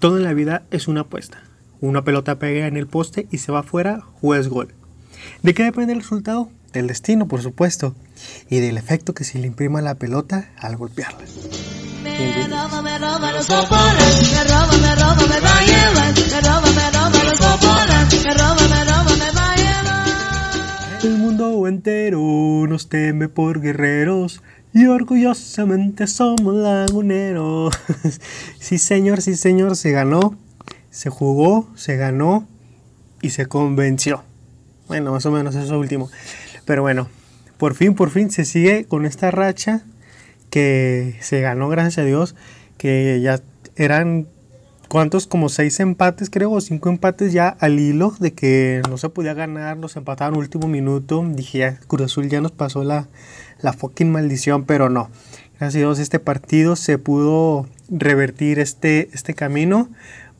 Todo en la vida es una apuesta. Una pelota pega en el poste y se va afuera, juez gol. ¿De qué depende el resultado? Del destino, por supuesto, y del efecto que se le imprima a la pelota al golpearla. El mundo entero nos teme por guerreros y orgullosamente somos laguneros. sí, señor, sí, señor, se ganó, se jugó, se ganó y se convenció. Bueno, más o menos eso último. Pero bueno, por fin, por fin se sigue con esta racha que se ganó, gracias a Dios, que ya eran, ¿cuántos? Como seis empates, creo, o cinco empates ya al hilo de que no se podía ganar, nos empataron último minuto. Dije, ya, Azul ya nos pasó la, la fucking maldición, pero no. Gracias a Dios, este partido se pudo revertir este, este camino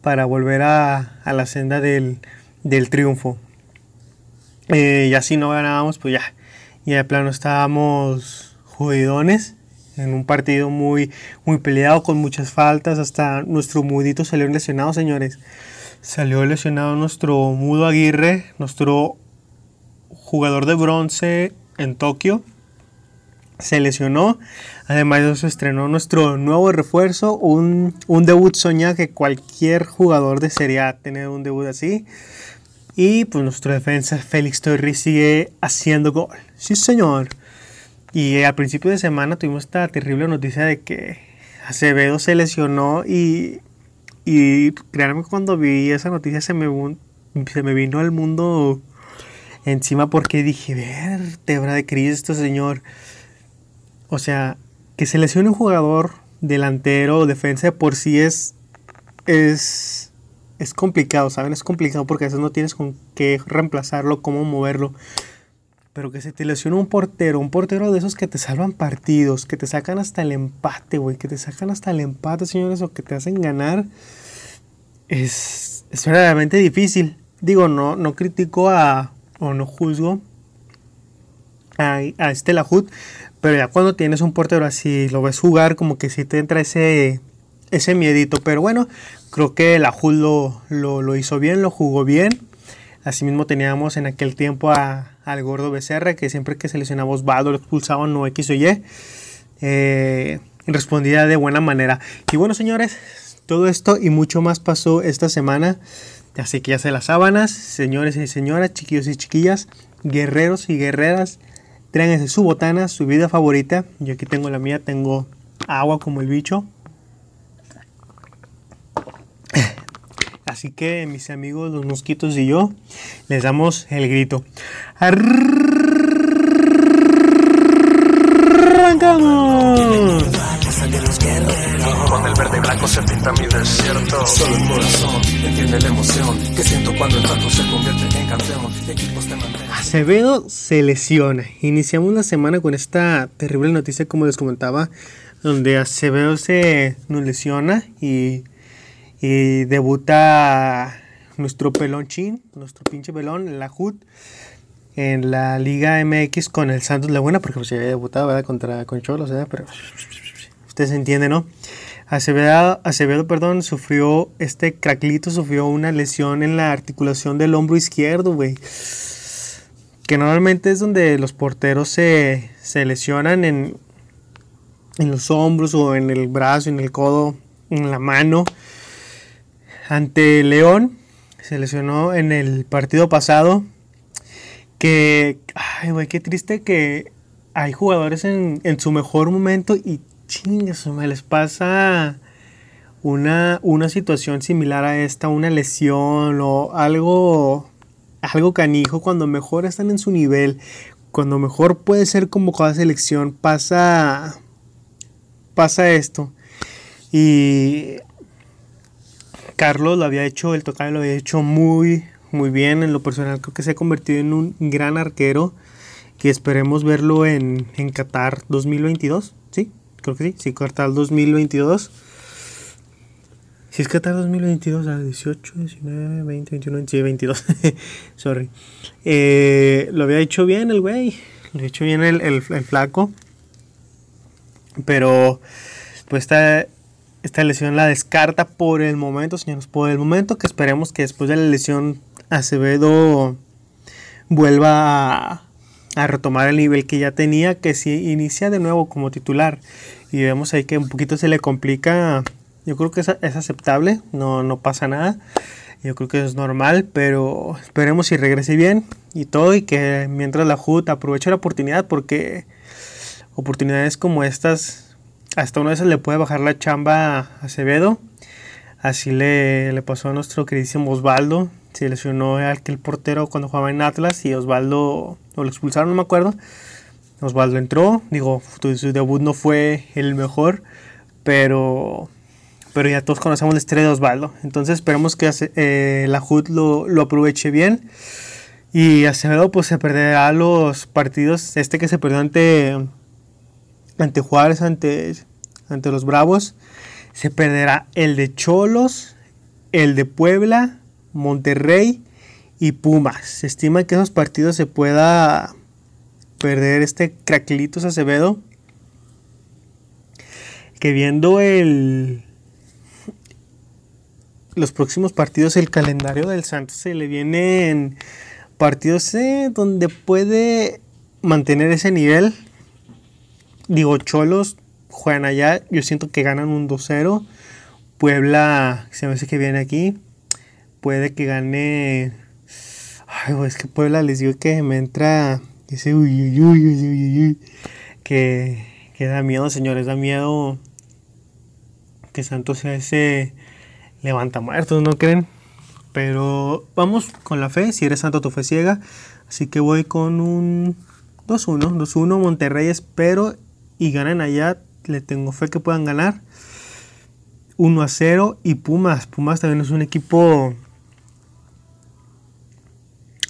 para volver a, a la senda del, del triunfo. Eh, y así no ganábamos, pues ya, ya de plano estábamos jodidones en un partido muy, muy peleado con muchas faltas. Hasta nuestro mudito salió lesionado, señores. Salió lesionado nuestro mudo Aguirre, nuestro jugador de bronce en Tokio. Se lesionó. Además de eso estrenó nuestro nuevo refuerzo, un, un debut soñado que cualquier jugador desearía tener un debut así. Y pues nuestro defensa Félix Torres sigue haciendo gol. Sí, señor. Y al principio de semana tuvimos esta terrible noticia de que Acevedo se lesionó y, y créanme cuando vi esa noticia se me, se me vino al mundo encima porque dije, vértebra de Cristo, señor. O sea, que se lesione un jugador delantero o defensa por sí es, es, es complicado, ¿saben? Es complicado porque a veces no tienes con qué reemplazarlo, cómo moverlo. Pero que se te lesione un portero, un portero de esos que te salvan partidos, que te sacan hasta el empate, güey, que te sacan hasta el empate, señores, o que te hacen ganar, es, es verdaderamente difícil. Digo, no, no critico a, o no juzgo a, a este Lajut, pero ya cuando tienes un portero así, lo ves jugar, como que sí te entra ese, ese miedito. Pero bueno, creo que el lo, lo, lo hizo bien, lo jugó bien. Asimismo teníamos en aquel tiempo a, al gordo Becerra, que siempre que seleccionaba Osvaldo lo expulsaban no X o Y. Eh, respondía de buena manera. Y bueno, señores, todo esto y mucho más pasó esta semana. Así que ya se las sábanas, señores y señoras, chiquillos y chiquillas, guerreros y guerreras, tráiganse su botana, su vida favorita. Yo aquí tengo la mía, tengo agua como el bicho. Así que mis amigos los mosquitos y yo les damos el grito. ¡Arrancamos! Verde y blanco se pinta mi desierto. Solo el corazón entiende la emoción que siento cuando el trato se convierte en campeón. Y equipos te mantienen. Acevedo se lesiona. Iniciamos la semana con esta terrible noticia, como les comentaba, donde Acevedo se nos lesiona y, y debuta nuestro pelón chin, nuestro pinche pelón, la HUD, en la Liga MX con el Santos Laguna, porque pues se había debutado ¿verdad? contra con Cholos, ¿verdad? pero ustedes entienden, ¿no? Acevedo, Acevedo perdón, sufrió, este craclito sufrió una lesión en la articulación del hombro izquierdo, güey. Que normalmente es donde los porteros se, se lesionan en, en los hombros o en el brazo, en el codo, en la mano. Ante León, se lesionó en el partido pasado. Que, ay, güey, qué triste que hay jugadores en, en su mejor momento y chingas, me les pasa una, una situación similar a esta, una lesión o algo, algo canijo, cuando mejor están en su nivel, cuando mejor puede ser convocada a selección, pasa, pasa esto. Y Carlos lo había hecho, el tocayo lo había hecho muy, muy bien. En lo personal creo que se ha convertido en un gran arquero que esperemos verlo en, en Qatar 2022, ¿sí? Creo que sí, sí, Qatar 2022. Si es Qatar 2022, a 18, 19, 20, 21, sí, 22. Sorry. Eh, lo había hecho bien el güey. Lo había hecho bien el, el, el flaco. Pero, pues está esta lesión la descarta por el momento, señores. Por el momento que esperemos que después de la lesión Acevedo vuelva a, a retomar el nivel que ya tenía, que si inicia de nuevo como titular y vemos ahí que un poquito se le complica, yo creo que es, es aceptable, no, no pasa nada. Yo creo que es normal, pero esperemos si regrese bien y todo y que mientras la HUD aproveche la oportunidad porque oportunidades como estas, hasta una vez le puede bajar la chamba a Acevedo. Así le, le pasó a nuestro queridísimo Osvaldo. Se lesionó aquel portero cuando jugaba en Atlas y Osvaldo o lo expulsaron, no me acuerdo. Osvaldo entró, digo, su debut no fue el mejor, pero, pero ya todos conocemos la estrella de Osvaldo. Entonces esperemos que eh, la HUD lo, lo aproveche bien. Y Acevedo pues se perderá los partidos, este que se perdió ante, ante Juárez, ante, ante los Bravos. Se perderá el de Cholos, el de Puebla, Monterrey y Pumas. Se estima que esos partidos se pueda perder este Craquelitos Acevedo. Que viendo el los próximos partidos, el calendario del Santos se le vienen partidos eh, donde puede mantener ese nivel. Digo, Cholos juegan allá, yo siento que ganan un 2-0. Puebla, se me hace que viene aquí, puede que gane. Ay, es que Puebla les digo que me entra ese uy, uy, uy, uy, uy, que, que da miedo, señores, da miedo que Santos sea ese levanta muertos, ¿no creen? Pero vamos con la fe, si eres santo tu fe ciega, así que voy con un 2-1, 2-1 Monterrey espero y ganen allá, le tengo fe que puedan ganar. 1 a 0 y Pumas, Pumas también es un equipo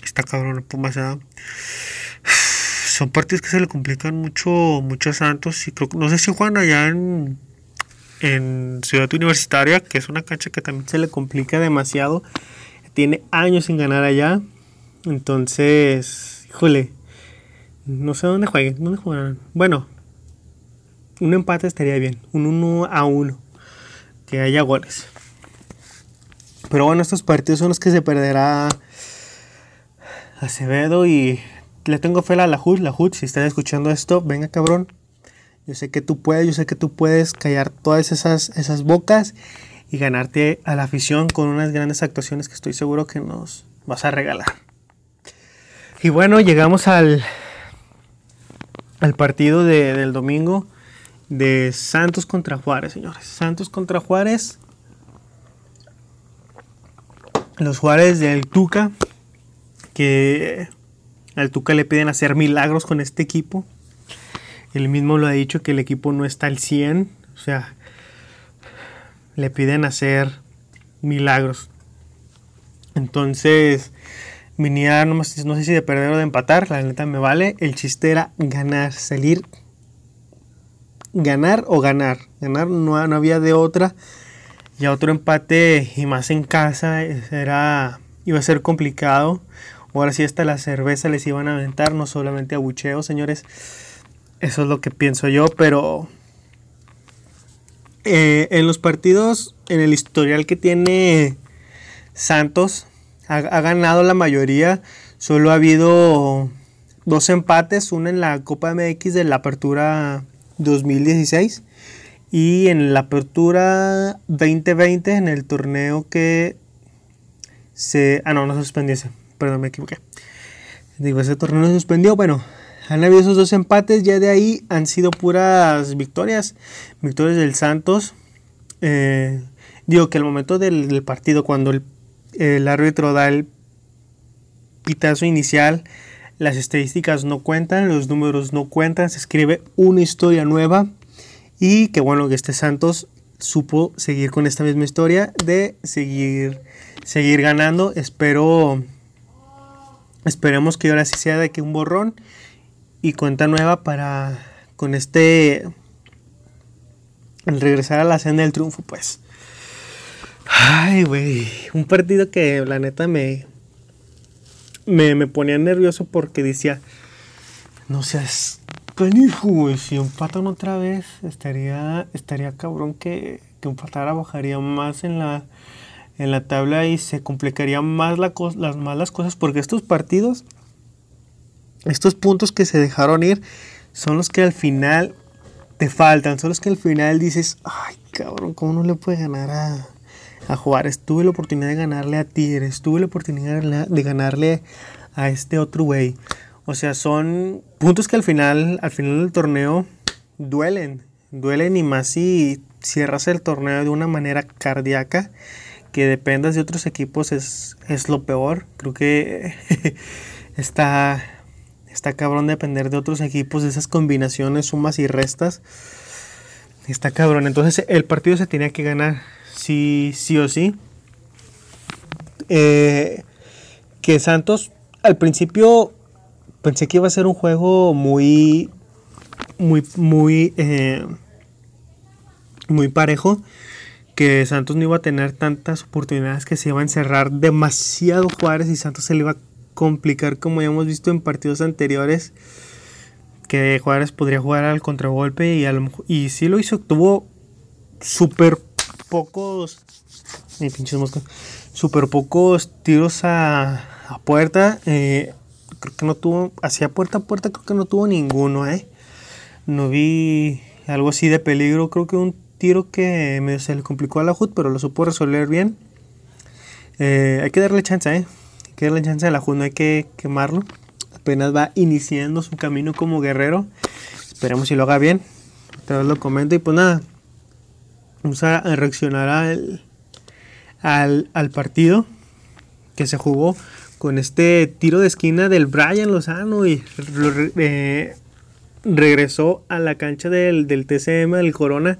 está cabrón Pumas son partidos que se le complican mucho mucho a Santos y creo no sé si juegan allá en en Ciudad Universitaria, que es una cancha que también se le complica demasiado. Tiene años sin ganar allá. Entonces, híjole, no sé dónde jueguen, dónde jugarán. Bueno, un empate estaría bien, un 1 a 1, que haya goles. Pero bueno, estos partidos son los que se perderá Acevedo y le tengo fe a la HUD, la HUD, si estás escuchando esto, venga cabrón, yo sé que tú puedes, yo sé que tú puedes callar todas esas, esas bocas y ganarte a la afición con unas grandes actuaciones que estoy seguro que nos vas a regalar. Y bueno, llegamos al, al partido de- del domingo de Santos contra Juárez, señores. Santos contra Juárez. Los Juárez del Tuca, que al Tuca le piden hacer milagros con este equipo. Él mismo lo ha dicho que el equipo no está al 100. O sea, le piden hacer milagros. Entonces, venía, no, más- no sé si de perder o de empatar. La neta me vale. El chiste era ganar, salir. Ganar o ganar. Ganar no, no había de otra. Ya otro empate y más en casa era iba a ser complicado. Ahora sí hasta la cerveza les iban a aventar, no solamente a bucheo, señores. Eso es lo que pienso yo, pero eh, en los partidos, en el historial que tiene Santos, ha, ha ganado la mayoría. Solo ha habido dos empates, uno en la Copa MX de la Apertura 2016 y en la Apertura 2020 en el torneo que se... Ah, no, no se suspendió ese. Perdón, me equivoqué. Digo, ese torneo se suspendió. Bueno, han habido esos dos empates. Ya de ahí han sido puras victorias. Victorias del Santos. Eh, digo que al momento del, del partido, cuando el, el árbitro da el pitazo inicial, las estadísticas no cuentan, los números no cuentan, se escribe una historia nueva. Y que bueno que este Santos supo seguir con esta misma historia de seguir, seguir ganando. Espero, esperemos que ahora sí sea de que un borrón y cuenta nueva para con este el regresar a la senda del triunfo, pues. Ay, güey, un partido que la neta me me, me ponía nervioso porque decía, no seas canijo, güey, si empatan otra vez, estaría estaría cabrón que que empatara bajaría más en la, en la tabla y se complicaría más la las malas cosas porque estos partidos, estos puntos que se dejaron ir, son los que al final te faltan, son los que al final dices, ay cabrón, ¿cómo no le puede ganar a, a Juárez? Tuve la oportunidad de ganarle a Tigres, tuve la oportunidad de ganarle a este otro güey. O sea, son puntos que al final, al final del torneo duelen, duelen y más si cierras el torneo de una manera cardíaca, que dependas de otros equipos es, es lo peor. Creo que está, está cabrón depender de otros equipos, de esas combinaciones, sumas y restas. Está cabrón. Entonces el partido se tenía que ganar, sí, sí o sí. Eh, que Santos al principio pensé que iba a ser un juego muy, muy, muy, eh, muy parejo. Que Santos no iba a tener tantas oportunidades que se iba a encerrar demasiado Juárez y Santos se le iba a complicar como ya hemos visto en partidos anteriores. Que Juárez podría jugar al contragolpe y, a lo y lo hizo. Tuvo súper pocos. Ay, pinches. Súper pocos tiros a, a puerta. eh, creo que no tuvo. Hacia puerta a puerta, creo que no tuvo ninguno, ¿eh? No vi algo así de peligro. Creo que un tiro que medio se le complicó a la HUD, pero lo supo resolver bien. Eh, hay que darle chance, ¿eh? Hay que darle chance a la HUD, no hay que quemarlo. Apenas va iniciando su camino como guerrero. Esperemos si lo haga bien. Otra vez lo comento y pues nada. Vamos a reaccionar al, al, al partido que se jugó con este tiro de esquina del Brian Lozano y eh, regresó a la cancha del, del TCM, del Corona,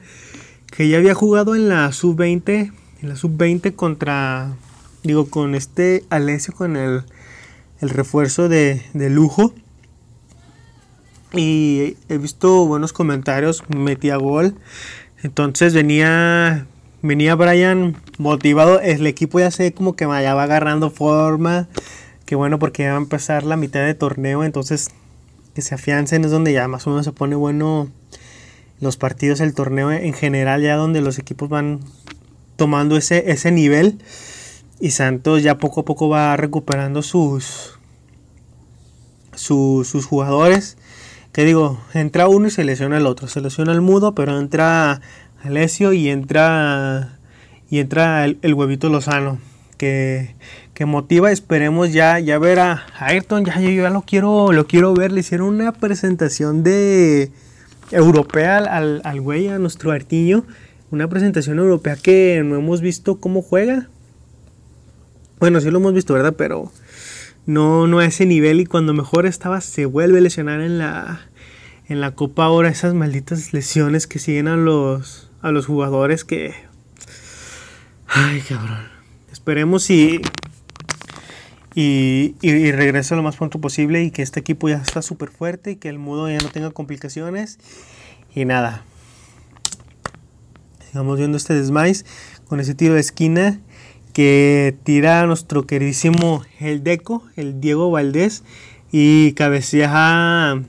que ya había jugado en la sub-20, en la sub-20 contra, digo, con este Alessio, con el, el refuerzo de, de lujo. Y he visto buenos comentarios, metía gol. Entonces venía venía Brian motivado, el equipo ya se como que ya va agarrando forma. Que bueno porque ya va a empezar la mitad de torneo, entonces que se afiancen es donde ya más o menos se pone bueno los partidos, el torneo en general, ya donde los equipos van tomando ese, ese nivel. Y Santos ya poco a poco va recuperando sus, su- sus jugadores. Que digo, entra uno y se lesiona el otro. Se lesiona el mudo, pero entra Alessio y entra y entra el, el huevito Lozano. Que, que motiva, esperemos ya, ya ver a Ayrton. Ya, yo ya lo quiero, lo quiero ver. Le hicieron una presentación de europea al, al, güey, a nuestro artiño. Una presentación europea que no hemos visto cómo juega. Bueno, sí lo hemos visto, ¿verdad? Pero no, no a ese nivel y cuando mejor estaba se vuelve a lesionar en la, en la Copa ahora esas malditas lesiones que siguen a los, a los jugadores que... Ay, cabrón. Esperemos y, y, y, regrese lo más pronto posible y que este equipo ya está súper fuerte y que el mudo ya no tenga complicaciones. Y nada. Sigamos viendo este desmais con ese tiro de esquina que tira a nuestro queridísimo el Deco, el Diego Valdés, y cabecea a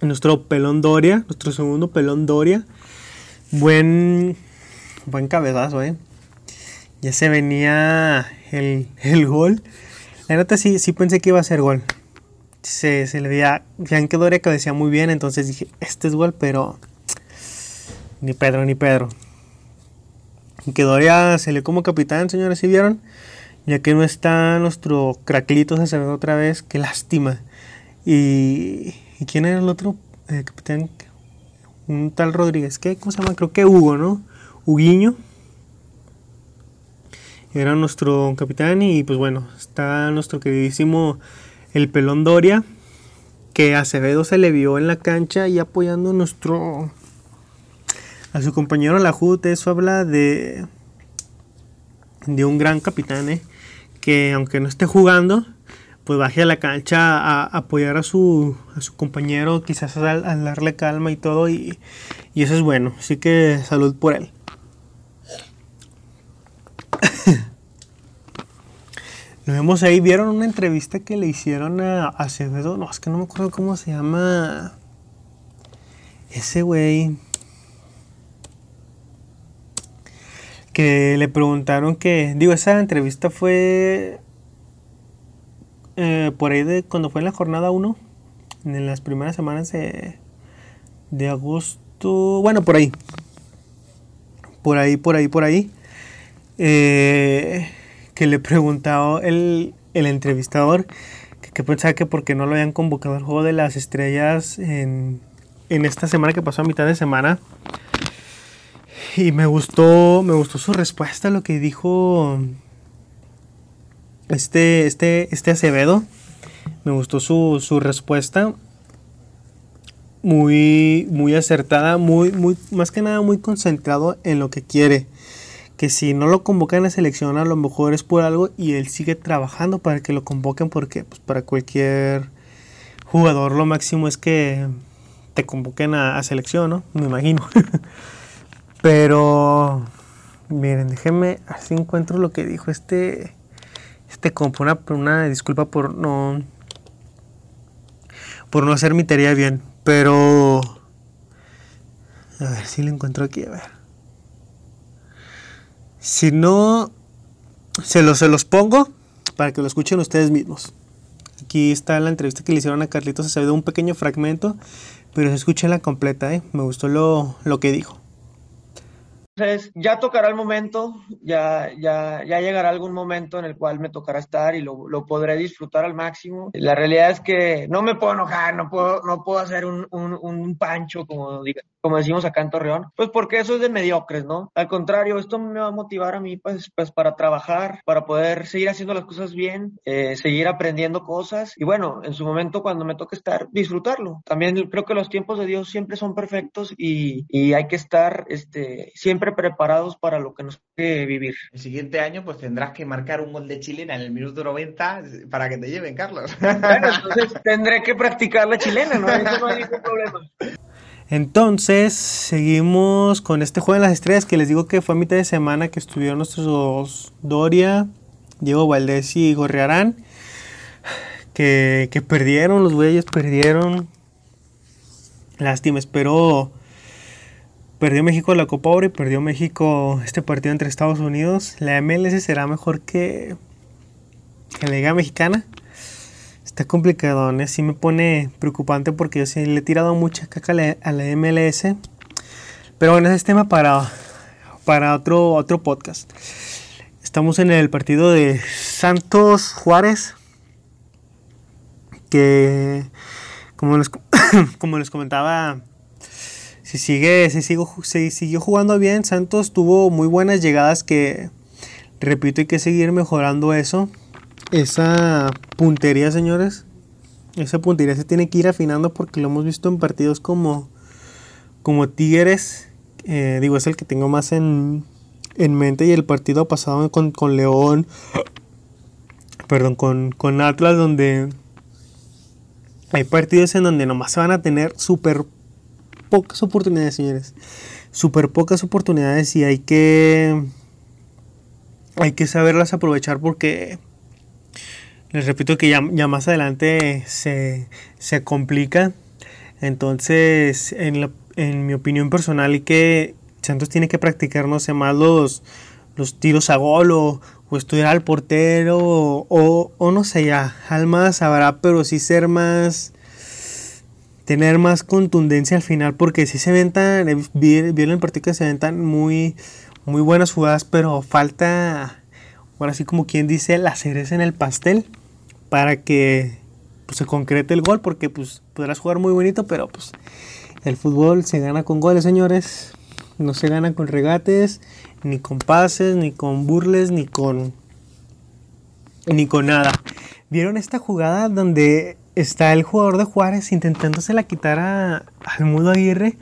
nuestro pelón Doria, nuestro segundo pelón Doria. Buen, buen cabezazo, eh. Ya se venía el, el gol. La neta sí, sí pensé que iba a ser gol. Se, se le veía, que Doria cabecea muy bien, entonces dije, este es gol, pero ni Pedro, ni Pedro. Y que Doria se le como capitán, señores, ¿sí vieron? Ya que no está nuestro se ve otra vez, qué lástima. Y, ¿y quién era el otro eh, capitán? Un tal Rodríguez, ¿qué? ¿Cómo se llama? Creo que Hugo, ¿no? Huguiño. Era nuestro capitán y pues bueno, está nuestro queridísimo el pelón Doria, que Acevedo se le vio en la cancha y apoyando a nuestro a su compañero Lajut, eso habla de de un gran capitán, ¿eh? que aunque no esté jugando, pues baje a la cancha a, apoyar a su, a su compañero, quizás a, a darle calma y todo, y, y eso es bueno, así que salud por él. Lo vemos ahí, vieron una entrevista que le hicieron a Acevedo, no, es que no me acuerdo cómo se llama. Ese güey. que le preguntaron que, digo, esa entrevista fue eh, por ahí de cuando fue en la jornada 1, en las primeras semanas de agosto, bueno, por ahí, por ahí, por ahí, por ahí, eh, que le preguntaba el, el entrevistador que, que pensaba que porque no lo habían convocado al juego de las estrellas en, en esta semana que pasó a mitad de semana. Y me gustó, me gustó su respuesta, lo que dijo este, este, este Acevedo. Me gustó su, su respuesta. Muy, muy acertada, muy, muy, más que nada muy concentrado en lo que quiere. Que si no lo convocan a selección, a lo mejor es por algo y él sigue trabajando para que lo convoquen, porque pues, para cualquier jugador lo máximo es que te convoquen a, a selección, ¿no? Me imagino. Pero, miren, déjenme, así encuentro lo que dijo este, este compa, una, una disculpa por no, por no hacer mi tarea bien, pero, a ver si lo encuentro aquí, a ver. Si no, se los, se los pongo para que lo escuchen ustedes mismos. Aquí está la entrevista que le hicieron a Carlitos Acevedo, un pequeño fragmento, pero se escucha la completa, ¿eh? Me gustó lo, lo que dijo. Entonces, ya tocará el momento, ya, ya, ya llegará algún momento en el cual me tocará estar y lo, lo podré disfrutar al máximo. La realidad es que no me puedo enojar, no puedo, no puedo hacer un, un, un pancho, como, diga, como decimos acá en Torreón, pues porque eso es de mediocres, ¿no? Al contrario, esto me va a motivar a mí, pues, pues para trabajar, para poder seguir haciendo las cosas bien, eh, seguir aprendiendo cosas y bueno, en su momento cuando me toque estar, disfrutarlo. También creo que los tiempos de Dios siempre son perfectos y, y hay que estar este, siempre preparados para lo que nos toque vivir. El siguiente año pues tendrás que marcar un gol de chilena en el minuto 90 para que te lleven, Carlos. Bueno, entonces tendré que practicar la chilena, ¿no? Eso no hay ningún problema. Entonces, seguimos con este juego de las estrellas que les digo que fue a mitad de semana que estuvieron nuestros Doria, Diego Valdés y Gorriarán. Que, que perdieron, los güeyes perdieron. Lástima, espero. Perdió México la Copa Oro y perdió México este partido entre Estados Unidos. La MLS será mejor que, la Liga Mexicana. Está complicado, ¿eh? sí me pone preocupante porque yo sí le he tirado mucha caca a la, a la MLS. Pero bueno, ese es tema para, para otro, otro podcast. Estamos en el partido de Santos Juárez. Que como les, como les comentaba, si sigue, si siguió jugando bien, Santos tuvo muy buenas llegadas que repito hay que seguir mejorando eso. Esa puntería, señores. Esa puntería se tiene que ir afinando porque lo hemos visto en partidos como, como Tigres. eh, digo, es el que tengo más en, en mente. Y el partido pasado con, con León. Perdón, con, con Atlas, donde hay partidos en donde nomás se van a tener súper pocas oportunidades, señores. Súper pocas oportunidades y hay que. Hay que saberlas aprovechar porque. Les repito que ya, ya más adelante se, se complica. Entonces, en, en mi opinión personal, y que Santos tiene que practicar, no sé, más los, los tiros a gol o, estudiar al portero o- o no sé, ya. Alma sabrá, pero sí ser más tener más contundencia al final porque si se ven tan eh, vi, vi en partido se ven tan muy muy buenas jugadas pero falta ahora sí como quien dice la cereza en el pastel para que pues, se concrete el gol porque pues podrás jugar muy bonito pero pues el fútbol se gana con goles señores. No se gana con regates ni con pases ni con burles ni con ni con nada. Vieron esta jugada donde está el jugador de Juárez intentándose la quitar a, al Mudo Aguirre.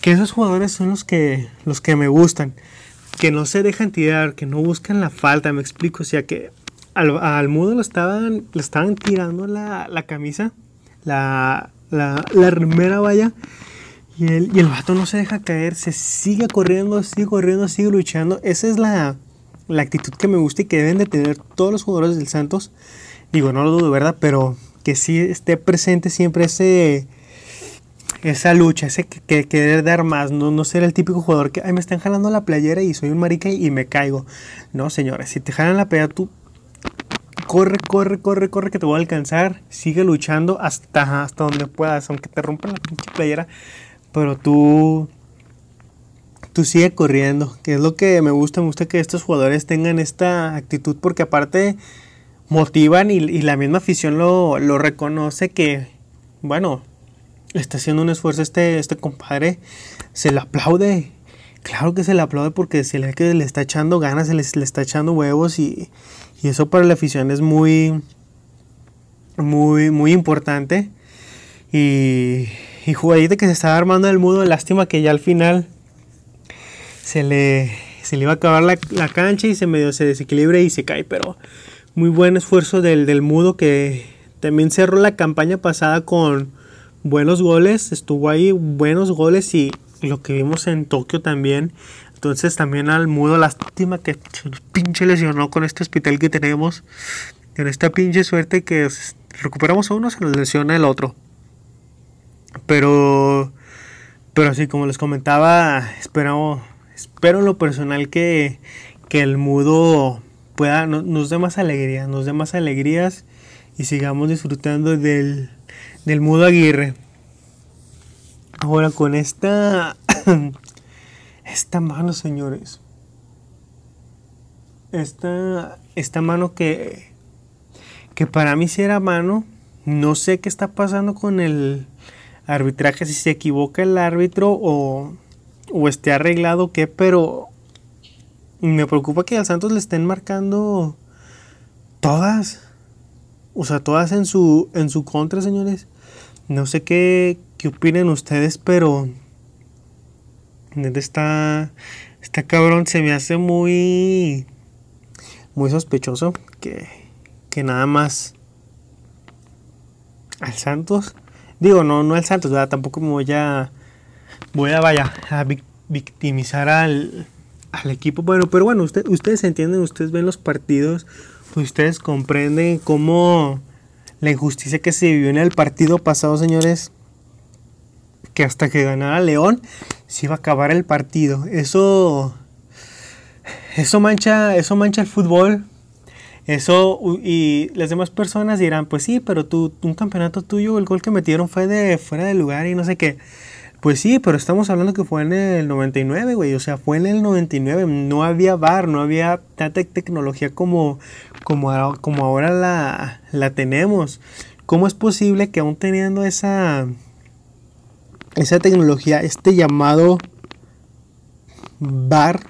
Que esos jugadores son los que, los que me gustan. Que no se dejan tirar, que no buscan la falta, me explico. O sea que al, Mudo lo estaban, le estaban tirando la, la camisa, la, la, la remera. Y el, y el vato no se deja caer, se sigue corriendo, sigue corriendo, sigue luchando. Esa es la, la actitud que me gusta y que deben de tener todos los jugadores del Santos. Digo, no lo dudo, ¿verdad? Pero que sí esté presente siempre ese esa lucha, ese que, que- querer dar más, no, no ser el típico jugador que, ay, me están jalando la playera y soy un marica y me caigo. No, señores, si te jalan la playera, tú corre, corre, corre, corre, que te voy a alcanzar. Sigue luchando hasta, hasta donde puedas, aunque te rompan la pinche playera. Pero tú, tú sigue corriendo, que es lo que me gusta. Me gusta que estos jugadores tengan esta actitud, porque aparte motivan y, y la misma afición lo, lo reconoce que, bueno, está haciendo un esfuerzo este, este compadre. Se le aplaude. Claro que se le aplaude porque se le que le está echando ganas, se le, le está echando huevos y, y eso para la afición es muy, muy, muy importante. Y, y jugadita que se estaba armando el mudo, lástima que ya al final se le, se le iba a acabar la, la cancha y se medio se desequilibra y se cae, pero muy buen esfuerzo del, del mudo que también cerró la campaña pasada con buenos goles, estuvo ahí buenos goles y lo que vimos en Tokio también. Entonces también al mudo, lástima que se nos pinche lesionó con este hospital que tenemos. Con esta pinche suerte que recuperamos a uno, se nos lesiona el otro. Pero, pero así como les comentaba, espero, espero en lo personal que, que el mudo pueda, no- nos dé más alegría, nos dé más alegrías y sigamos disfrutando del, del mudo Aguirre. Ahora con esta, esta mano, señores. Esta, esta mano que, que para mí sí era mano. No sé qué está pasando con el arbitraje, si se equivoca el árbitro o, o esté arreglado qué, pero me preocupa que al Santos le estén marcando todas. O sea, todas en su, en su contra, señores. No sé qué, qué opinen ustedes, pero neta está, está cabrón. Se me hace muy, muy sospechoso que, que nada más al Santos. Digo, no, no al Santos, ¿verdad? Tampoco me voy a, voy a, vaya, a vic- victimizar al, al equipo. Bueno, pero bueno, usted, ustedes entienden, ustedes ven los partidos, ustedes comprenden cómo la injusticia que se vivió en el partido pasado, señores, que hasta que ganara León se iba a acabar el partido. Eso eso mancha, eso mancha el fútbol. Eso y las demás personas dirán, pues sí, pero tú un campeonato tuyo, el gol que metieron fue de fuera de lugar y no sé qué. Pues sí, pero estamos hablando que fue en el 99, güey. O sea, fue en el 99. No había bar, no había tanta tecnología como, como, como ahora la, la tenemos. ¿Cómo es posible que aún teniendo esa, esa tecnología, este llamado bar,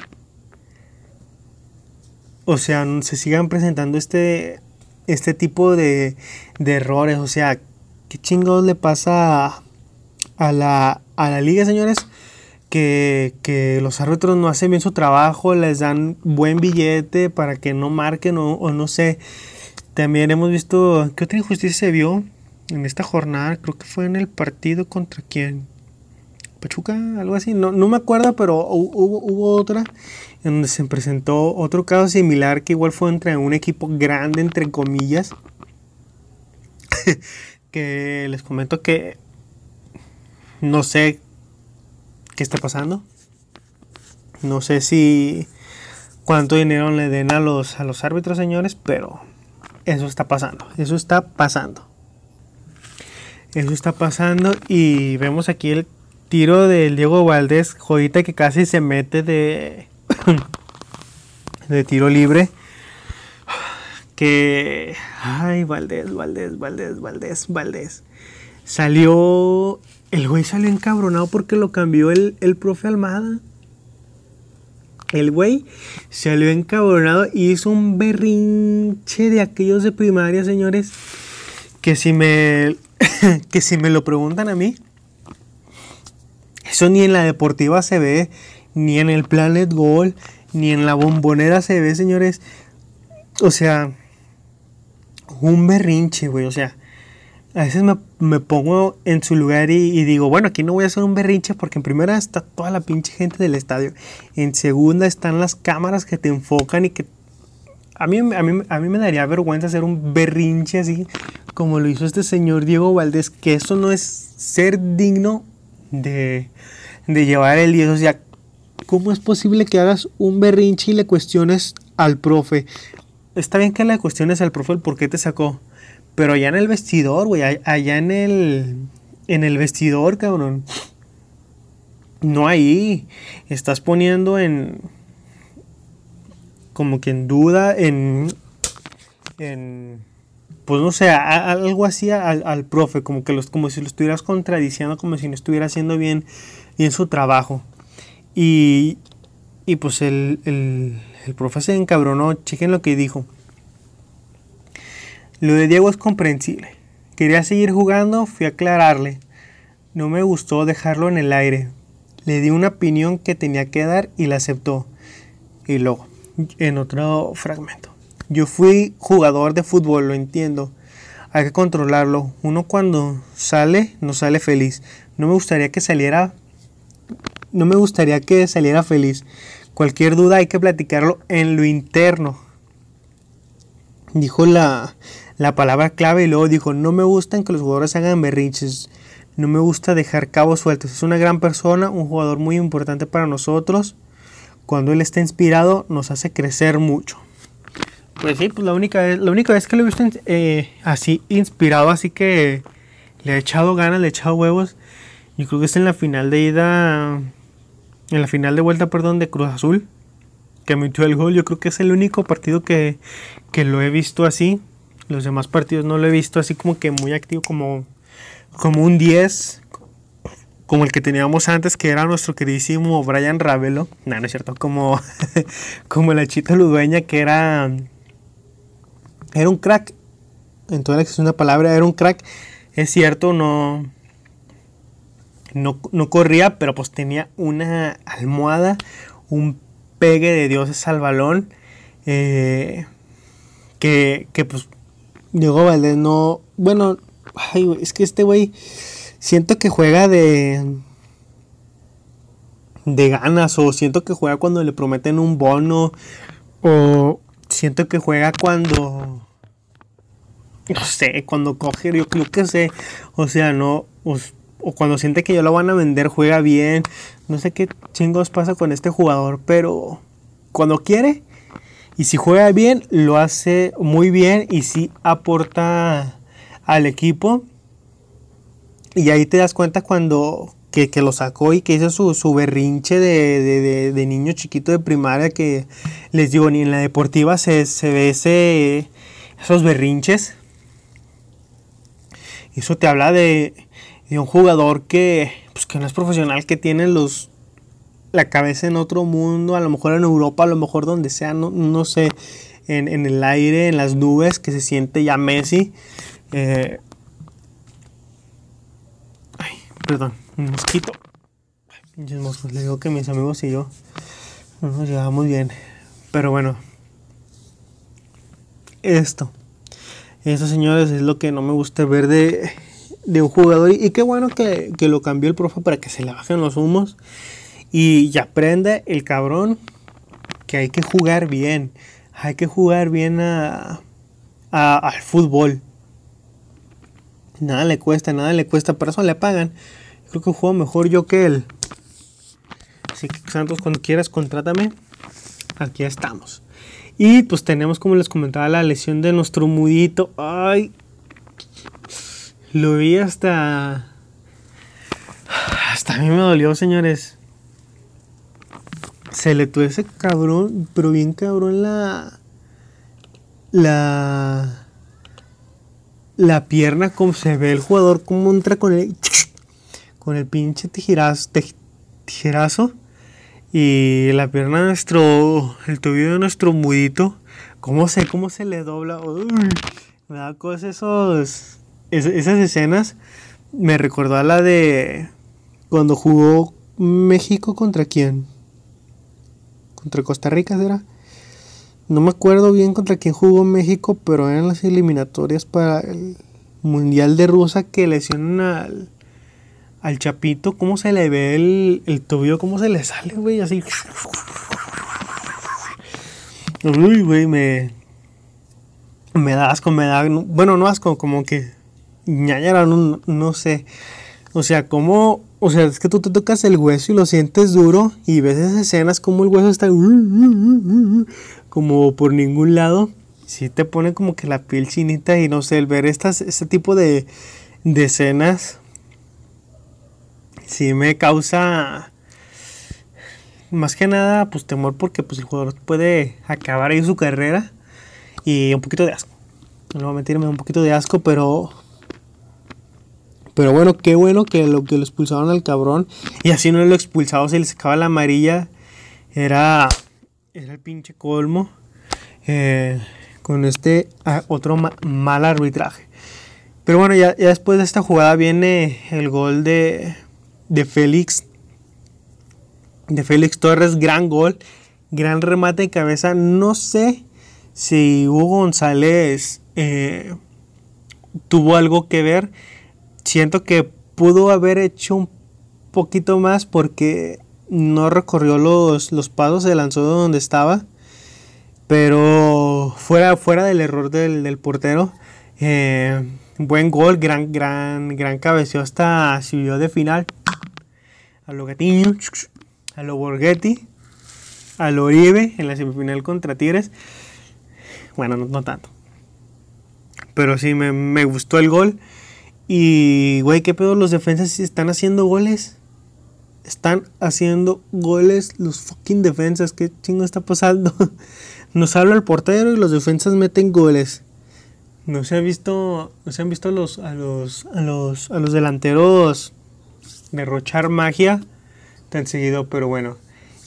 o sea, se sigan presentando este, este tipo de, de errores? O sea, ¿qué chingados le pasa a, a la, a la liga, señores? Que, que los árbitros no hacen bien su trabajo, les dan buen billete para que no marquen o, o no sé. También hemos visto, ¿qué otra injusticia se vio en esta jornada? Creo que fue en el partido contra quién. Pachuca, algo así. No, no me acuerdo, pero hu- hubo, hubo otra en donde se presentó otro caso similar que igual fue entre un equipo grande, entre comillas. que les comento que no sé qué está pasando. No sé si cuánto dinero le den a los, a los árbitros, señores, pero eso está pasando. Eso está pasando. Eso está pasando y vemos aquí el tiro del Diego Valdés, joyita que casi se mete de, de tiro libre. Que, ay, Valdés, Valdés, Valdés, Valdés, Valdés. Salió, el güey salió encabronado porque lo cambió el, el profe Almada. El güey salió encabronado y hizo un berrinche de aquellos de primaria, señores. Que si me, que si me lo preguntan a mí, eso ni en la deportiva se ve, ni en el Planet Goal, ni en la bombonera se ve, señores. O sea, un berrinche, güey. O sea, a veces me, me pongo en su lugar y, digo, bueno, aquí no voy a hacer un berrinche porque en primera está toda la pinche gente del estadio. En segunda están las cámaras que te enfocan y que a mí, a, mí, a mí me daría vergüenza hacer un berrinche así como lo hizo este señor Diego Valdés, que eso no es ser digno de, de llevar el 10. O sea, ¿cómo es posible que hagas un berrinche y le cuestiones al profe? Está bien que le cuestiones al profe el por qué te sacó. Pero allá en el vestidor, güey. Allá en el. En el vestidor, cabrón. No ahí. Estás poniendo en. Como que en duda. En. En. Pues no sé, algo así al, al profe. Como que los, como si lo estuvieras contradiciendo. Como si no estuviera haciendo bien, bien su trabajo. Y. Y pues el, el, el profe se encabronó. Chequen lo que dijo. Lo de Diego es comprensible. Quería seguir jugando, fui a aclararle. No me gustó dejarlo en el aire. Le di una opinión que tenía que dar y la aceptó. Y luego, en otro fragmento. Yo fui jugador de fútbol, lo entiendo. Hay que controlarlo. Uno cuando sale, no sale feliz. No me gustaría que saliera. No me gustaría que saliera feliz. Cualquier duda hay que platicarlo en lo interno. Dijo la, la palabra clave y luego dijo, no me gustan que los jugadores hagan berrinches. No me gusta dejar cabos sueltos. Es una gran persona, un jugador muy importante para nosotros. Cuando él está inspirado nos hace crecer mucho. Pues sí, pues la única vez, la única vez que lo he visto eh, así inspirado, así que le ha echado ganas, le ha echado huevos. Yo creo que es en la final de ida, en la final de vuelta, perdón, de Cruz Azul, que metió el gol. Yo creo que es el único partido que, que lo he visto así. Los demás partidos no lo he visto así como que muy activo, como, como un 10, como el que teníamos antes, que era nuestro queridísimo Brian Ravelo. No, no es cierto, como, como la chita ludueña, que era, era un crack. En toda la extensión de la palabra, era un crack. Es cierto, no, no, no corría, pero pues tenía una almohada, un pegue de dioses al balón. eh, que, que pues Diego Valdés no. Bueno, ay, es que este güey siento que juega de. de ganas, o siento que juega cuando le prometen un bono, o siento que juega cuando. no sé, cuando coge, yo creo que sé, o sea, no. O, o cuando siente que ya lo van a vender, juega bien. No sé qué chingos pasa con este jugador, pero cuando quiere y si juega bien, lo hace muy bien y sí aporta al equipo. Y ahí te das cuenta cuando que, que lo sacó y que hizo su, su berrinche de, de- de- niño chiquito de primaria que les digo, ni en la deportiva se, se ve ese, esos berrinches. Eso te habla de, de un jugador que, pues, que no es profesional, que tiene los, la cabeza en otro mundo, a lo mejor en Europa, a lo mejor donde sea, no, no sé, en, en el aire, en las nubes, que se siente ya Messi. Eh, ay, perdón, un mosquito. Ay, moscos, le digo que mis amigos y yo no nos llevamos bien. Pero bueno, esto. Eso, señores, es lo que no me gusta ver de, de un jugador. Y, y qué bueno que, que lo cambió el profe para que se le bajen los humos. Y ya aprende el cabrón que hay que jugar bien. Hay que jugar bien a, a- al fútbol. Nada le cuesta, nada le cuesta. Por eso le pagan. Creo que juego mejor yo que él. Así que Santos, cuando quieras, contrátame. Aquí estamos. Y pues tenemos, como les comentaba, la lesión de nuestro mudito. Ay. Lo vi hasta... Hasta a mí me dolió, señores. Se le ese cabrón, pero bien cabrón la... La... La pierna, como se ve el jugador, como entra con el... Con el pinche tijerazo. Y la pierna de nuestro... El tobillo de nuestro mudito. ¿Cómo se, cómo se le dobla? Me da cosas esos... es- esas escenas. Me recordó a la de... Cuando jugó México contra quién? Contra Costa Rica, ¿será? No me acuerdo bien contra quién jugó México, pero eran las eliminatorias para el Mundial de Rusia que lesionan al, al Chapito. ¿Cómo se le ve el, el tobillo? ¿Cómo se le sale, güey? Así. Uy, güey, me. Me da asco, me da. Bueno, no asco, como que. ñañara, no, no sé. O sea, como O sea, es que tú te tocas el hueso y lo sientes duro y ves esas escenas como el hueso está como por ningún lado. Sí te pone como que la piel chinita y no sé, el ver estas, este tipo de, de escenas sí me causa más que nada pues temor porque pues el jugador puede acabar ahí su carrera y un poquito de asco. No voy a mentirme un poquito de asco, pero pero bueno, qué bueno que lo que lo expulsaron al cabrón. Y así no lo expulsado, se le sacaba la amarilla. Era, era el pinche colmo. eh, con este ah, otro ma- mal arbitraje. Pero bueno, ya, ya después de esta jugada viene el gol de, de Félix. De Félix Torres, gran gol. Gran remate de cabeza. No sé si Hugo González eh, tuvo algo que ver siento que pudo haber hecho un poquito más porque no recorrió los, los pasos, se lanzó de donde estaba. Pero fuera, fuera del error del, del portero, eh, buen gol, gran, gran, gran cabeceo hasta subió de final. A lo Gatiño, a lo Borghetti, a lo Oribe en la semifinal contra Tigres. Bueno, no, no tanto. Pero sí, me, me gustó el gol. Y, güey, ¿qué pedo? Los defensas están haciendo goles. Están haciendo goles los fucking defensas. ¿Qué chingo está pasando? Nos habla el portero y los defensas meten goles. No se ha visto, no se han visto a los, a los, a los, a los delanteros derrochar magia tan seguido, pero bueno.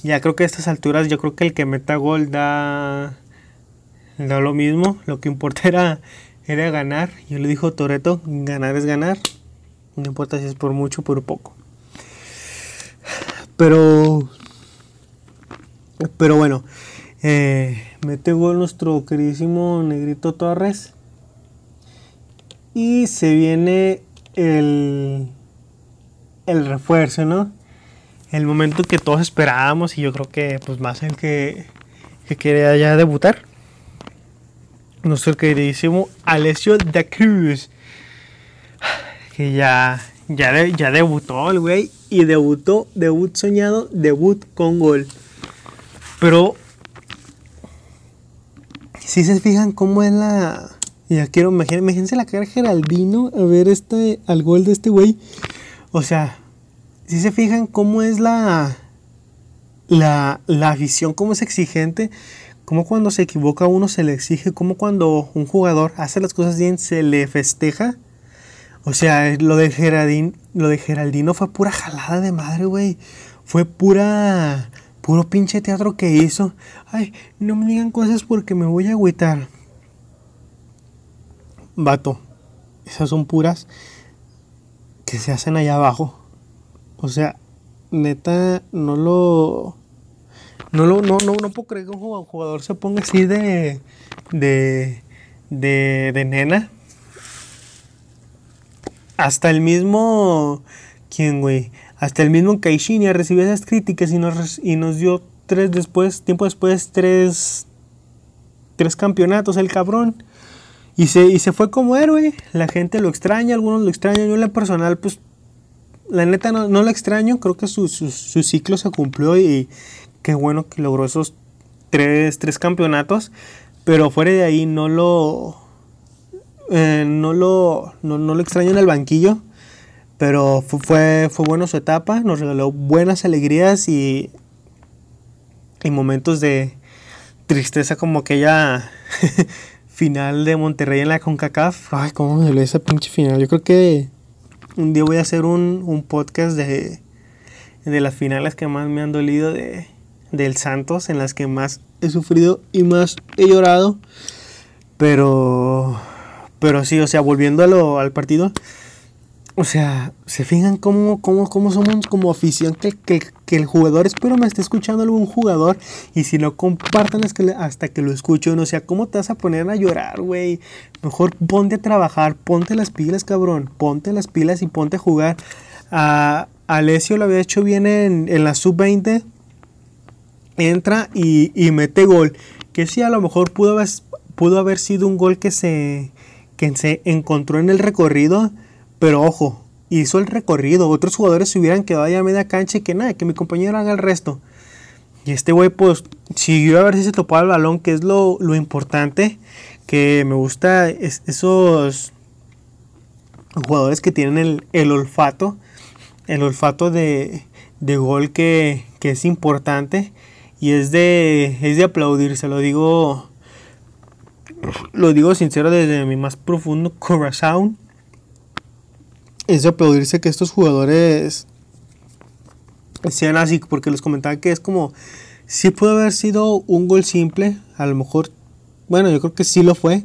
Ya creo que a estas alturas, yo creo que el que meta gol da, da lo mismo. Lo que importa era, era ganar. Yo le dijo Toreto, ganar es ganar. No importa si es por mucho o por poco. Pero, pero bueno, eh, mete gol nuestro queridísimo Negrito Torres. Y se viene el, el refuerzo, ¿no? El momento que todos esperábamos y yo creo que pues más el que, que quería ya debutar. Nuestro queridísimo Alessio da Cruz. Que ya, ya, ya debutó el güey. Y debutó, debut soñado, debut con gol. Pero si se fijan cómo es la. Ya quiero, imagín- imagínense la cara Geraldino a ver este, al gol de este güey. O sea, si se fijan cómo es la. La, la afición, cómo es exigente. Como cuando se equivoca uno se le exige. Como cuando un jugador hace las cosas bien se le festeja. O sea, lo de Geraldín, lo de Geraldino fue pura jalada de madre, güey. Fue pura puro pinche teatro que hizo. Ay, no me digan cosas porque me voy a agüitar. Vato, esas son puras que se hacen allá abajo. O sea, neta, no lo. No lo, no, no, no puedo creer que un jugador- se ponga así de. de. de, de nena. Hasta el mismo. ¿Quién, güey? Hasta el mismo Caixinha recibió esas críticas y nos, y nos dio tres después, tiempo después, tres. Tres campeonatos, el cabrón. Y se, y se fue como héroe. La gente lo extraña, algunos lo extrañan. Yo en la personal, pues. La neta no, no lo extraño. Creo que su, su, su ciclo se cumplió y qué bueno que logró esos tres, tres campeonatos. Pero fuera de ahí no lo. eh, no lo. No, no lo extraño en el banquillo. Pero fu- fue, fue bueno su etapa. Nos regaló buenas alegrías y. Y momentos de tristeza como aquella final de Monterrey en la CONCACAF. Ay, cómo me dolió esa pinche final. Yo creo que un día voy a hacer un, un podcast de, de las finales que más me han dolido de, del Santos, en las que más he sufrido y más he llorado. Pero, pero sí, o sea, volviendo al partido, o sea, se fijan cómo, cómo, cómo somos como afición que, el jugador, espero me esté escuchando algún jugador y si no compartan hasta que lo escuchen, o sea, ¿cómo te vas a poner a llorar, güey? Mejor ponte a trabajar, ponte las pilas, cabrón, ponte las pilas y ponte a jugar. A Alessio lo había hecho bien en, en la sub-20, entra y, mete gol, que sí, a lo mejor pudo haber, pudo haber sido un gol que se, que se encontró en el recorrido, pero ojo, hizo el recorrido. Otros jugadores se hubieran quedado allá a media cancha y que nada, que mi compañero haga el resto. Y este güey, pues, siguió a ver si se topaba el balón, que es lo, lo importante. Que me gusta es- esos jugadores que tienen el, el olfato. El olfato de, de gol que, que es importante. Y es de, es de aplaudir, se lo digo. Lo digo sincero desde mi más profundo corazón. Es de aplaudirse que estos jugadores sean así, porque les comentaba que es como, sí pudo haber sido un gol simple, a lo mejor, bueno, yo creo que sí lo fue,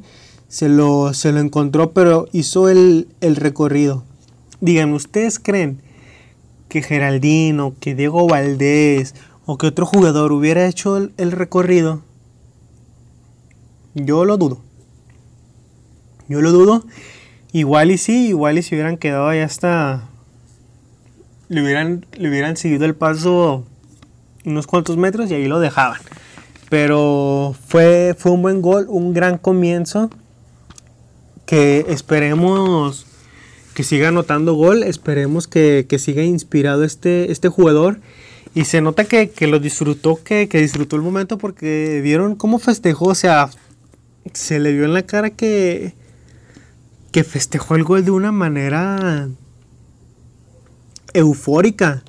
se lo, se lo encontró, pero hizo el, el recorrido. Digan, ¿ustedes creen que Geraldino, que Diego Valdés o que otro jugador hubiera hecho el, el recorrido? Yo lo dudo. Yo lo dudo. Igual y sí, igual y si hubieran quedado ahí hasta le hubieran, le hubieran seguido el paso unos cuantos metros y ahí lo dejaban. Pero fue, fue un buen gol, un gran comienzo. Que esperemos que siga anotando gol. Esperemos que, que siga inspirado este, este jugador. Y se nota que, que lo disfrutó, que, que disfrutó el momento porque vieron cómo festejó. O sea, se le vio en la cara que, que festejó el gol de una manera eufórica.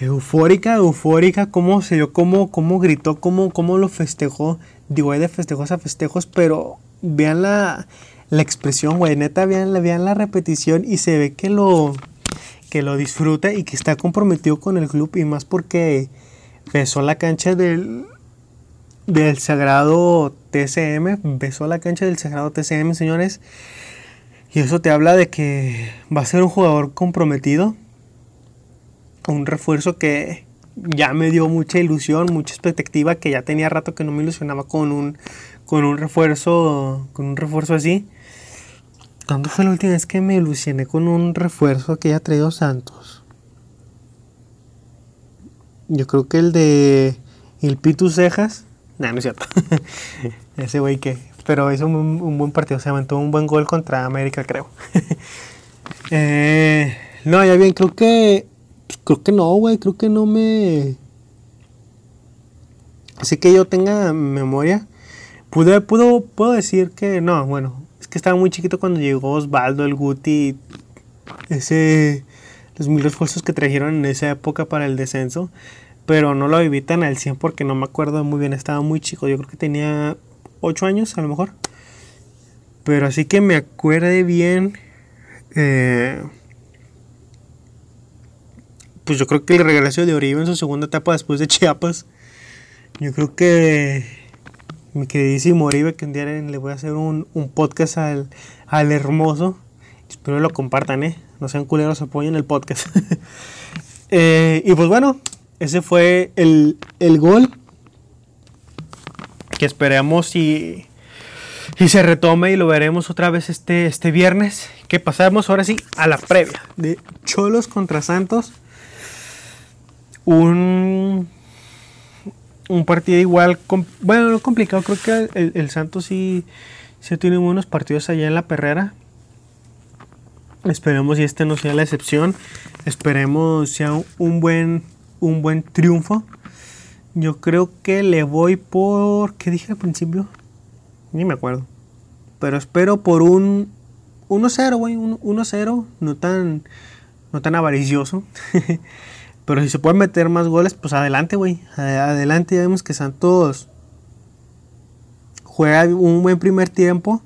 Eufórica, eufórica, cómo se dio, cómo, cómo gritó, cómo, cómo lo festejó. Digo, hay de festejos a festejos, pero vean la, la expresión, güey. Neta, vean, vean la repetición y se ve que lo, que lo disfruta y que está comprometido con el club. Y más porque besó la cancha del, del Sagrado TCM. Besó la cancha del Sagrado TCM, señores. Y eso te habla de que va a ser un jugador comprometido. Un refuerzo que ya me dio mucha ilusión, mucha expectativa, que ya tenía rato que no me ilusionaba con un, con un refuerzo, con un refuerzo así. ¿Cuándo fue la última vez que me ilusioné con un refuerzo que haya traído Santos? Yo creo que el de el Pitu Cejas. No, no es cierto. Ese güey que. Pero hizo un, un buen partido. Se aventó un buen gol contra América, creo. Eh, no, ya bien, creo que. Creo que no, güey. Creo que no me. Así que yo tenga memoria. Pude, puedo, puedo decir que no, bueno. Que estaba muy chiquito cuando llegó Osvaldo, el Guti. Ese. Los mil refuerzos que trajeron en esa época para el descenso. Pero no lo viví tan al 100 porque no me acuerdo muy bien. Estaba muy chico. Yo creo que tenía 8 años a lo mejor. Pero así que me acuerde bien. eh, pues yo creo que el regreso de Oribe en su segunda etapa después de Chiapas. Yo creo que mi queridísimo Oribe, que un día le voy a hacer un, un podcast al, al hermoso. Espero lo compartan, ¿eh? No sean culeros, apoyen el podcast. Eh, y pues bueno, ese fue el, el gol. Que esperemos y, y se retome y lo veremos otra vez este, este viernes. Que pasamos ahora sí a la previa de Cholos contra Santos. Un, un partido igual, bueno, no complicado. Creo que el, el Santos sí, sí tiene buenos partidos allá en la perrera. Esperemos y este no sea la excepción. Esperemos sea un, un buen un buen triunfo. Yo creo que le voy por ¿qué dije al principio? Ni me acuerdo. Pero espero por un 1-0, güey, un 1-0, no tan no tan avaricioso. Pero si se pueden meter más goles, pues adelante, güey. Ade- Adelante, ya vemos que Santos juega un buen primer tiempo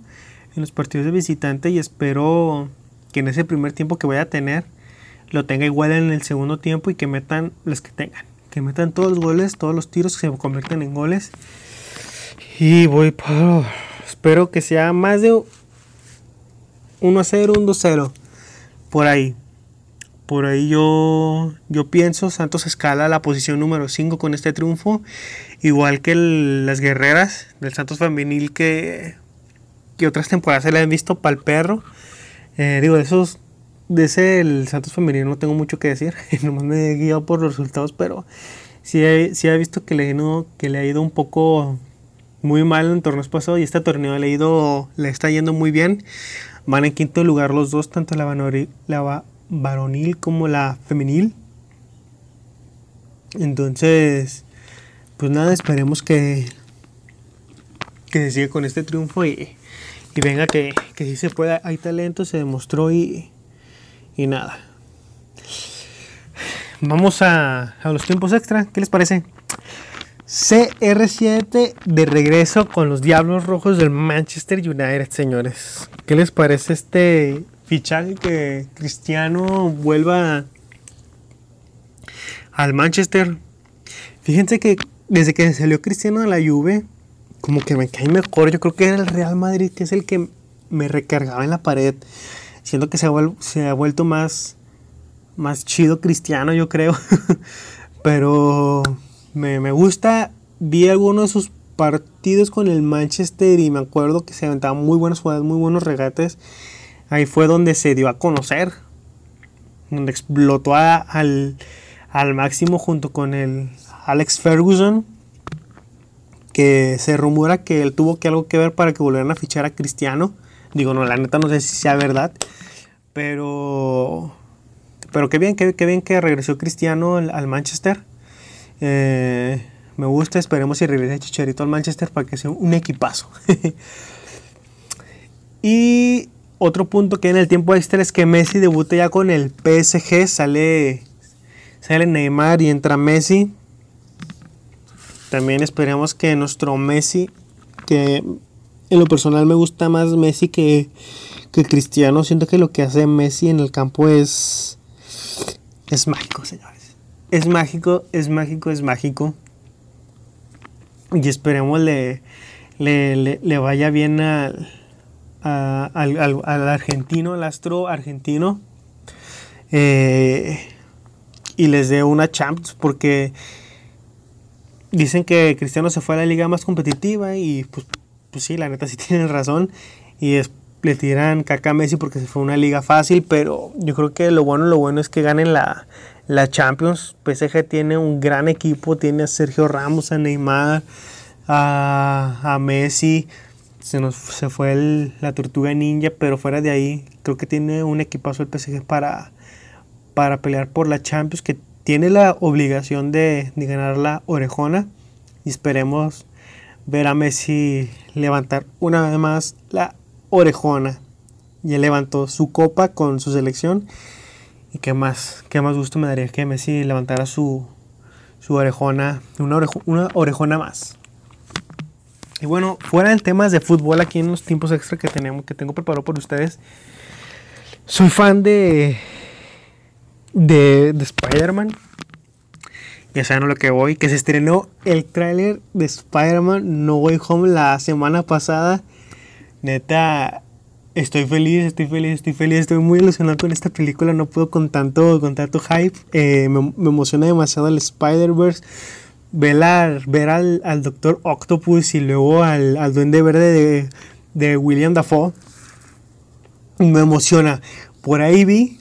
en los partidos de visitante y espero que en ese primer tiempo que voy a tener lo tenga igual en el segundo tiempo y que metan los que tengan. Que metan todos los goles, todos los tiros que se convierten en goles. Y voy por... Espero que sea más de 1 a 0, un 2 0. Por ahí. Por ahí yo, yo pienso, Santos escala la posición número 5 con este triunfo. Igual que las guerreras del Santos femenil que, que otras temporadas se le han visto para el perro. Eh, digo, esos, de ese el Santos femenino no tengo mucho que decir. Nomás me he guiado por los resultados, pero sí he, sí visto que le, ha ido- que le ha ido un poco muy mal en torneos pasados y este torneo le, ha ido, le está yendo muy bien. Van en quinto lugar los dos, tanto la, vanori- la varonil como la femenil. Entonces, pues nada, esperemos que, que se siga con este triunfo y, y venga que, que se pueda. Hay talento, se demostró y, y nada. Vamos a, a los tiempos extra. ¿Qué les parece? CR7 de regreso con los Diablos Rojos del Manchester United, señores. ¿Qué les parece este fichaje que Cristiano vuelva al Manchester? Fíjense que desde que salió Cristiano a la Juve, como que me cae mejor. Yo creo que era el Real Madrid que es el que me recargaba en la pared. Siento que se ha, vuelto más, más chido Cristiano, yo creo. Pero me, me gusta. Vi algunos de sus partidos con el Manchester y me acuerdo que se aventaban muy buenas jugadas, muy buenos regates. Ahí fue donde se dio a conocer. Donde explotó al, al máximo junto con el Alex Ferguson. Que se rumora que él tuvo que algo que ver para que volvieran a fichar a Cristiano. Digo, no, la neta no sé si sea verdad. Pero. Pero qué bien, qué, bien que regresó Cristiano al, al Manchester. Eh, me gusta, esperemos si regrese Chicharito al Manchester para que sea un equipazo. y otro punto que en el tiempo extra es que Messi debuta ya con el PSG. Sale, sale Neymar y entra Messi. También esperemos que nuestro Messi, que en lo personal me gusta más Messi que, que Cristiano. Siento que lo que hace Messi en el campo es, es mágico, señores. Es mágico, es mágico, es mágico. Y esperemos le, le, le- le vaya bien al, al, al- al argentino, al astro argentino. Eh, y les dé una Champions porque dicen que Cristiano se fue a la liga más competitiva y pues, pues sí, la neta sí tienen razón. Y es- le tiran caca a Messi porque se fue una liga fácil, pero yo creo que lo bueno, lo bueno es que ganen la, la Champions. PSG tiene un gran equipo, tiene a Sergio Ramos, a Neymar, a, a Messi. Se nos se fue la tortuga ninja, pero fuera de ahí, creo que tiene un equipazo el PSG para, para pelear por la Champions, que tiene la obligación de, de ganar la orejona. Y esperemos ver a Messi levantar una vez más la orejona. Ya levantó su copa con su selección. Y qué más, qué más gusto me daría que Messi levantara su, su orejona, una, orejo- una orejona más. Y bueno, fuera en temas de fútbol, aquí en los tiempos extra que tenemos, que tengo preparado por ustedes, soy fan de de, de Spider-Man. Ya saben lo que voy, que se estrenó el tráiler de Spider-Man No Way Home la semana pasada. Neta, estoy feliz, estoy feliz, estoy feliz, estoy muy ilusionado con esta película, no puedo con tanto, con tanto hype. Eh, me, me emociona demasiado el Spider-Verse. Ver, al- ver al, al Doctor Octopus y luego al, al Duende Verde de, de William Dafoe. Me emociona. Por ahí vi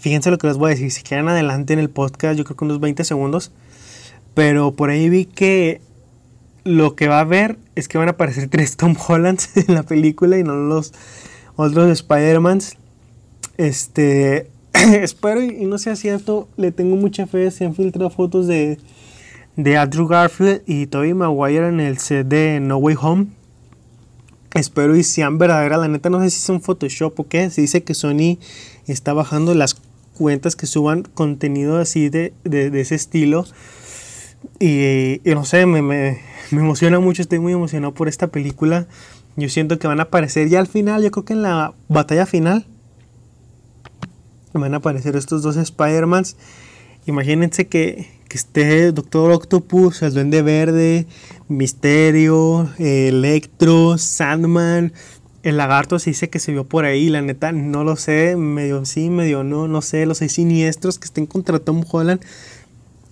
Fíjense lo que les voy a decir. Si quieren adelante en el podcast, yo creo que unos 20 segundos. Pero por ahí vi que lo que va a haber es que van a aparecer tres Tom Hollands en la película y no los otros Spider-Mans. Este. espero y no sea cierto. Le tengo mucha fe. Se han filtrado fotos de, de Andrew Garfield y Tobey Maguire en el set de No Way Home. Espero y sean verdaderas. La neta no sé si son Photoshop o qué. Se dice que Sony está bajando las cuentas que suban contenido así de, de, de ese estilo. Y, y no sé, me, me, me emociona mucho. Estoy muy emocionado por esta película. Yo siento que van a aparecer ya al final. Yo creo que en la batalla final van a aparecer estos dos Spider-Mans. Imagínense que, que esté Doctor Octopus, el Duende Verde, Misterio, Electro, Sandman, el lagarto se dice que se vio por ahí, la neta no lo sé, medio sí, medio no, no sé, los seis siniestros que estén contra Tom Holland,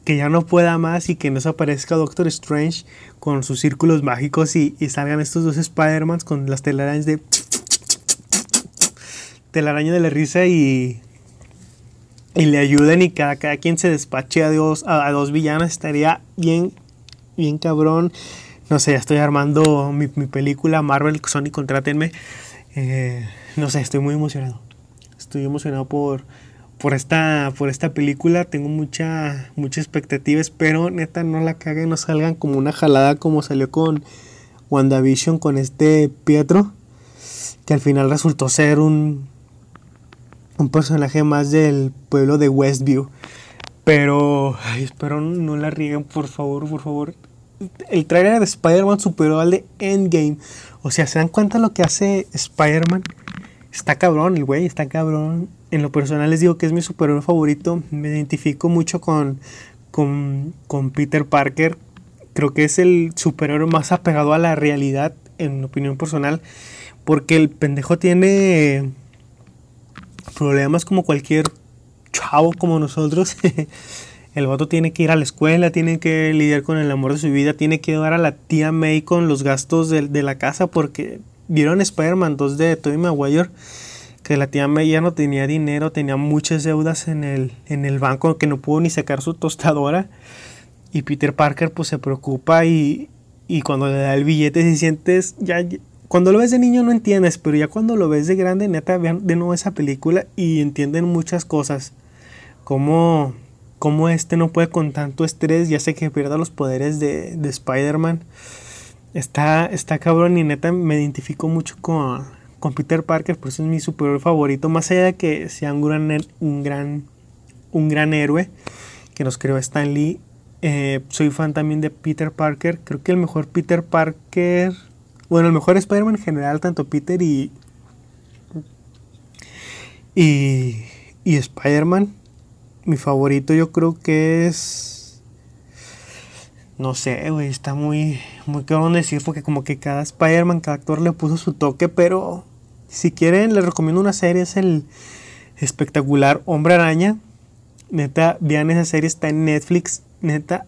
que ya no pueda más y que no se aparezca Doctor Strange con sus círculos mágicos y, y salgan estos dos Spider-Mans con las telarañas de... telaraña de la risa y... Y le ayuden y cada, cada quien se despache a, dos, a, a dos villanas, estaría bien, bien cabrón. No sé, estoy armando mi, mi película Marvel, Sony, contrátenme. Eh, no sé, estoy muy emocionado. estoy emocionado por, por, esta, por esta película. Tengo mucha, mucha expectativa. Espero, neta, no la caguen, no salgan como una jalada como salió con WandaVision, con este Pietro. Que al final resultó ser un, un personaje más del pueblo de Westview. Pero, ay, espero no la rieguen, por favor, por favor. El trailer de Spider-Man superó al de Endgame. O sea, ¿se dan cuenta lo que hace Spider-Man? Está cabrón el güey, está cabrón. En lo personal les digo que es mi superhéroe favorito. Me identifico mucho con, con, con Peter Parker. Creo que es el superhéroe más apegado a la realidad, en mi opinión personal. Porque el pendejo tiene problemas como cualquier chavo como nosotros. el vato tiene que ir a la escuela, tiene que lidiar con el amor de su vida, tiene que dar a la tía May con los gastos de, de la casa porque vieron Spider-Man 2 de Tobey Maguire que la tía May ya no tenía dinero, tenía muchas deudas en el, en el banco que no pudo ni sacar su tostadora y Peter Parker pues se preocupa y, y cuando le da el billete si sientes ya cuando lo ves de niño no entiendes, pero ya cuando lo ves de grande, neta, vean de nuevo esa película y entienden muchas cosas. Como, como este no puede con tanto estrés, ya sé que pierda los poderes de, de Spider-Man. Está, está cabrón y neta me identifico mucho con, con Peter Parker, por eso es mi superhéroe favorito. Más allá de que sea un gran, un gran, un gran héroe que nos creó Stan Lee, eh, soy fan también de Peter Parker. Creo que el mejor Peter Parker bueno, el mejor Spider-Man en general, tanto Peter y. Y. Y Spider-Man. Mi favorito, yo creo que es. No sé, güey, está muy. Muy cabrón decir, porque como que cada Spider-Man, cada actor le puso su toque, pero. Si quieren, les recomiendo una serie, es el espectacular Hombre Araña. Neta, vean esa serie, está en Netflix. Neta,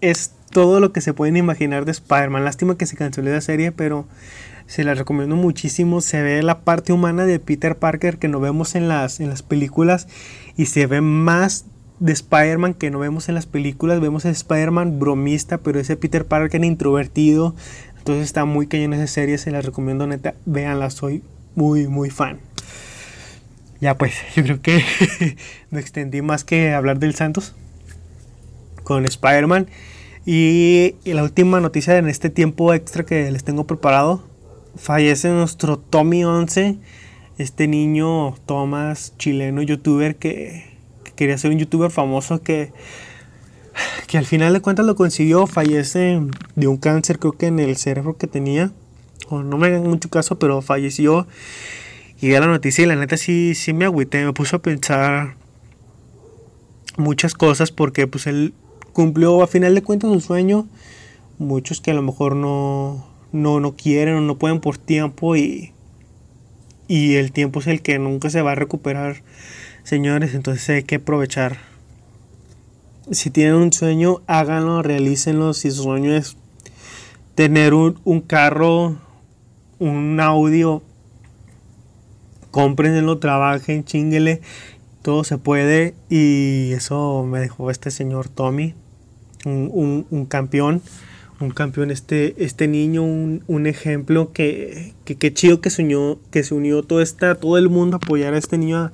es todo lo que se pueden imaginar de Spider-Man. Lástima que se canceló la serie, pero se la recomiendo muchísimo. Se ve la parte humana de Peter Parker que no vemos en las, en las películas y se ve más de Spider-Man que no vemos en las películas. Vemos a Spider-Man bromista, pero ese Peter Parker introvertido. Entonces está muy cañón esa serie, se la recomiendo neta. Véanla, soy muy, muy fan. Ya pues, yo creo que no extendí más que hablar del Santos con Spider-Man. Y, la última noticia en este tiempo extra que les tengo preparado. Fallece nuestro Tommy 11. Este niño Thomas, chileno youtuber que, que, quería ser un youtuber famoso que, que al final de cuentas lo consiguió. Fallece de un cáncer creo que en el cerebro que tenía. O no me hagan mucho caso, pero falleció. Y a la noticia y la neta sí, sí me agüité. Me puso a pensar muchas cosas porque pues él cumplió a final de cuentas un sueño. Muchos que a lo mejor no, no, no quieren o no pueden por tiempo y, y el tiempo es el que nunca se va a recuperar, señores. Entonces hay que aprovechar. Si tienen un sueño, háganlo, realícenlo. Si su sueño es tener un, un carro, un audio, cómprenlo, trabajen, chinguele. Todo se puede y eso me dejó este señor Tommy un, un, campeón, un campeón, este, este niño, un, un ejemplo que, que, chido que se unió, que se unió todo, esta, todo el mundo a apoyar a este niño, a,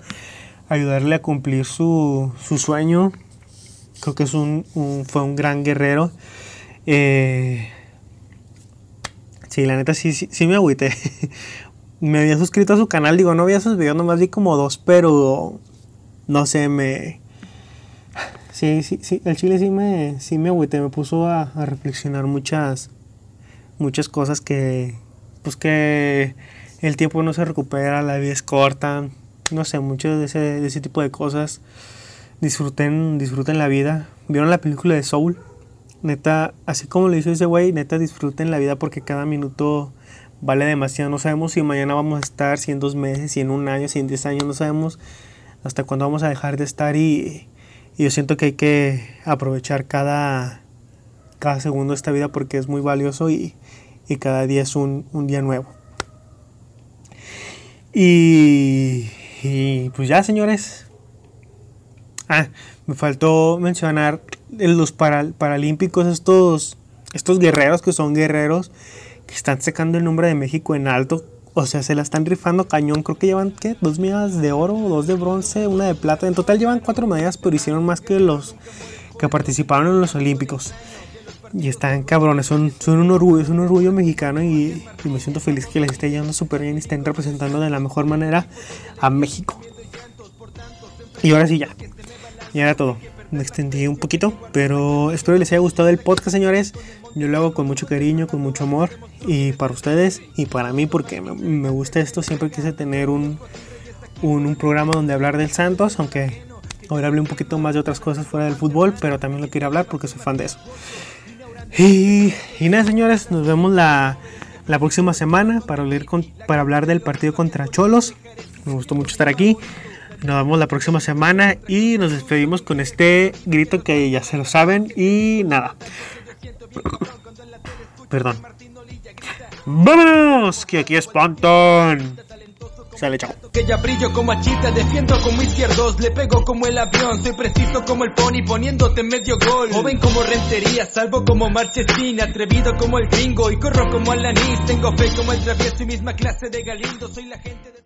ayudarle a cumplir su, su sueño. Creo que es un, fue un gran guerrero. Eh, sí, la neta sí, sí, sí me agüité. me había suscrito a su canal, digo, no había sus videos, nomás vi como dos, pero no sé, me, Sí, sí, sí, el chile sí me, sí me me puso a, a, reflexionar muchas, muchas cosas que, pues que el tiempo no se recupera, la vida es corta, no sé, mucho de ese, de ese tipo de cosas. Disfruten, disfruten la vida. ¿Vieron la película de Soul? Neta, así como lo hizo ese güey, neta disfruten la vida porque cada minuto vale demasiado. No sabemos si mañana vamos a estar, si en dos meses, si en un año, si en diez años, no sabemos hasta cuándo vamos a dejar de estar y y yo siento que hay que aprovechar cada, cada segundo de esta vida porque es muy valioso y, y cada día es un, un día nuevo. Y, y, pues ya, señores. Ah, me faltó mencionar los para, paralímpicos, estos, estos guerreros que son guerreros que están sacando el nombre de México en alto. O sea, se la están rifando cañón. Creo que llevan, ¿qué? Dos medallas de oro, dos de bronce, una de plata. En total llevan cuatro medallas, pero hicieron más que los que participaron en los Olímpicos. Y están cabrones, son, son un orgullo, es un orgullo mexicano y, y me siento feliz que les esté yendo súper bien y estén representando de la mejor manera a México. Y ahora sí ya, ya era todo. Me extendí un poquito, pero espero les haya gustado el podcast, señores. Yo lo hago con mucho cariño, con mucho amor. Y para ustedes y para mí, porque me, gusta esto. Siempre quise tener un, un, un programa donde hablar del Santos, aunque ahora hablé un poquito más de otras cosas fuera del fútbol, pero también lo quiero hablar porque soy fan de eso. Y, y nada, señores, nos vemos la, la próxima semana para hablar, para hablar del partido contra Cholos. Me gustó mucho estar aquí. Nos vemos la próxima semana y nos despedimos con este grito que ya se lo saben. Y nada. Perdón. ¡Vámonos! Que aquí es Pantón. Sale, chao. Que ya brillo como achita, defiendo como izquierdos, le pego como el avión, soy preciso como el pony poniéndote medio gol. Joven como rentería, salvo como marchesín, atrevido como el gringo y corro como Alanis, tengo fe como el travieso y misma clase de Galindo, soy la gente de...